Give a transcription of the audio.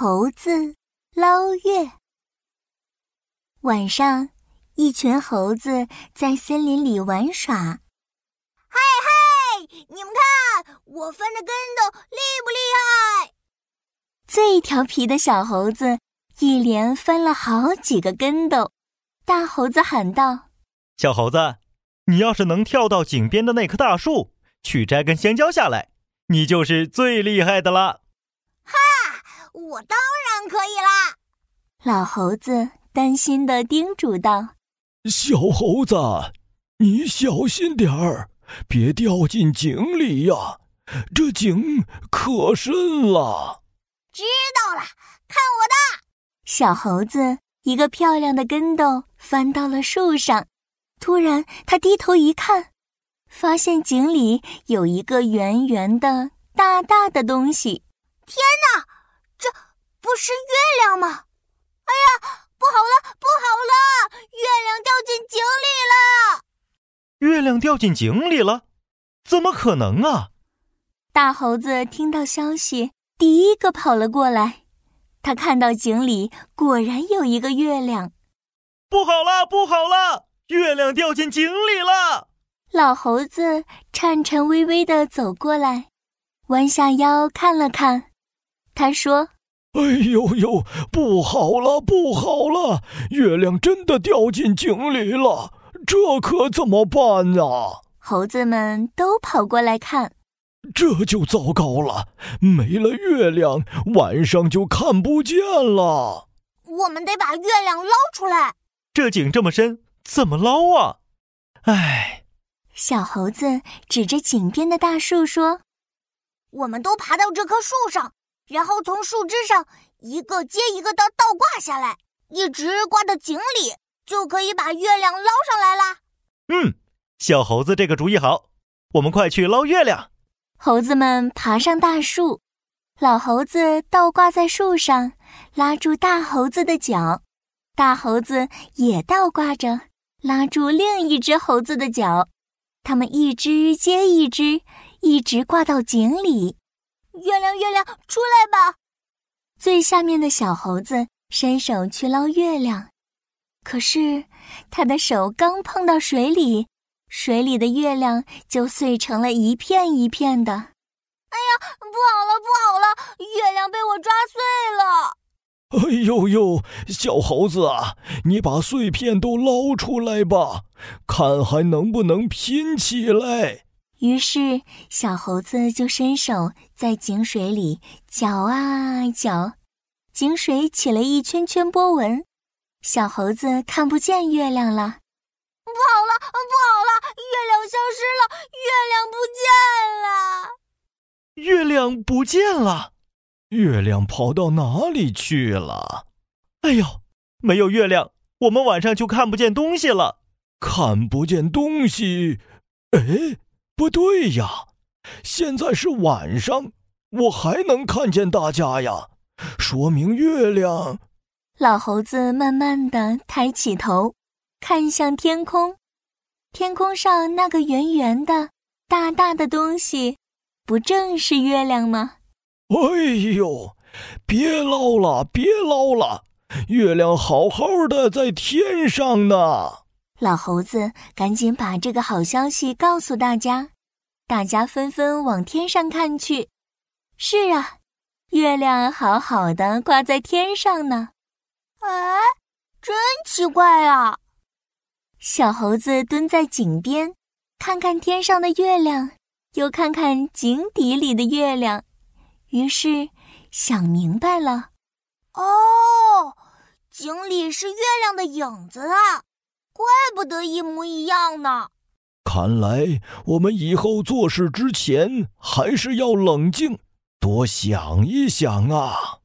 猴子捞月。晚上，一群猴子在森林里玩耍。嗨嗨，你们看，我翻的跟斗厉不厉害？最调皮的小猴子一连翻了好几个跟斗。大猴子喊道：“小猴子，你要是能跳到井边的那棵大树，去摘根香蕉下来，你就是最厉害的了。”我当然可以啦！老猴子担心的叮嘱道：“小猴子，你小心点儿，别掉进井里呀！这井可深了。”知道了，看我的！小猴子一个漂亮的跟斗翻到了树上，突然他低头一看，发现井里有一个圆圆的、大大的东西。天哪！这不是月亮吗？哎呀，不好了，不好了！月亮掉进井里了！月亮掉进井里了？怎么可能啊！大猴子听到消息，第一个跑了过来。他看到井里果然有一个月亮。不好了，不好了！月亮掉进井里了！老猴子颤颤巍巍的走过来，弯下腰看了看。他说：“哎呦呦，不好了，不好了！月亮真的掉进井里了，这可怎么办呢？”猴子们都跑过来看，这就糟糕了，没了月亮，晚上就看不见了。我们得把月亮捞出来。这井这么深，怎么捞啊？唉，小猴子指着井边的大树说：“我们都爬到这棵树上。”然后从树枝上一个接一个的倒挂下来，一直挂到井里，就可以把月亮捞上来啦。嗯，小猴子这个主意好，我们快去捞月亮。猴子们爬上大树，老猴子倒挂在树上，拉住大猴子的脚，大猴子也倒挂着，拉住另一只猴子的脚，他们一只接一只，一直挂到井里。月亮，月亮，出来吧！最下面的小猴子伸手去捞月亮，可是他的手刚碰到水里，水里的月亮就碎成了一片一片的。哎呀，不好了，不好了！月亮被我抓碎了！哎呦呦，小猴子啊，你把碎片都捞出来吧，看还能不能拼起来。于是，小猴子就伸手在井水里搅啊搅，井水起了一圈圈波纹。小猴子看不见月亮了。不好了，不好了，月亮消失了，月亮不见了。月亮不见了，月亮跑到哪里去了？哎呦，没有月亮，我们晚上就看不见东西了。看不见东西？哎。不对呀，现在是晚上，我还能看见大家呀，说明月亮。老猴子慢慢的抬起头，看向天空，天空上那个圆圆的、大大的东西，不正是月亮吗？哎呦，别捞了，别捞了，月亮好好的在天上呢。老猴子赶紧把这个好消息告诉大家，大家纷纷往天上看去。是啊，月亮好好的挂在天上呢。哎，真奇怪啊！小猴子蹲在井边，看看天上的月亮，又看看井底里的月亮，于是想明白了：哦，井里是月亮的影子啊！怪不得一模一样呢。看来我们以后做事之前还是要冷静，多想一想啊。